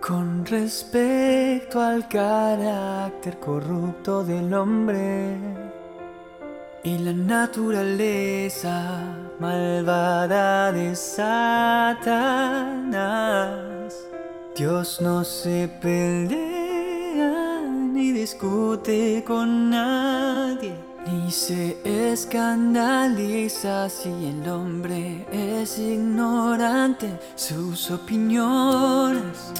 Con respecto al carácter corrupto del hombre y la naturaleza malvada de Satanás, Dios no se pelea ni discute con nadie, ni se escandaliza si el hombre es ignorante, sus opiniones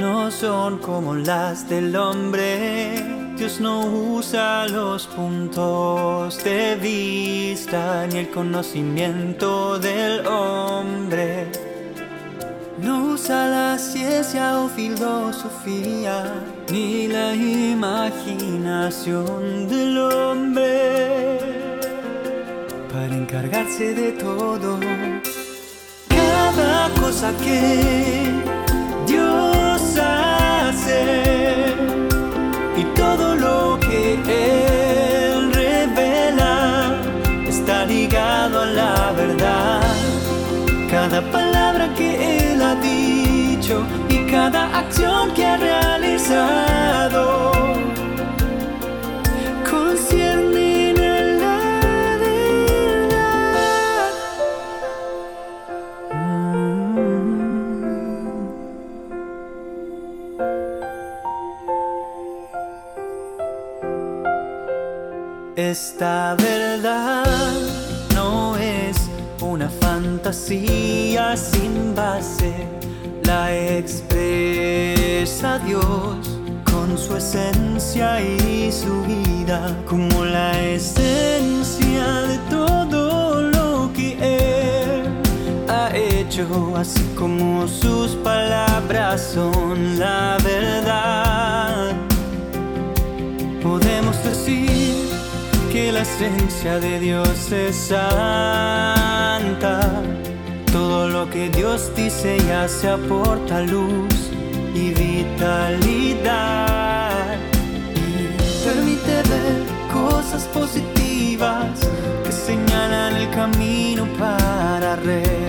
no son como las del hombre. Dios no usa los puntos de vista ni el conocimiento del hombre. No usa la ciencia o filosofía ni la imaginación del hombre para encargarse de todo. Cada cosa que Dios hace y todo lo que Él revela está ligado a la verdad. Cada palabra que Él dicho y cada acción que ha realizado verdad. Mm. Esta verdad no es una fantasía sin base, la expresa Dios con su esencia y su vida, como la esencia de todo lo que Él ha hecho, así como sus palabras son la verdad. Podemos decir que la esencia de Dios es lo que Dios dice y hace aporta luz y vitalidad. Y permite ver cosas positivas que señalan el camino para recorrer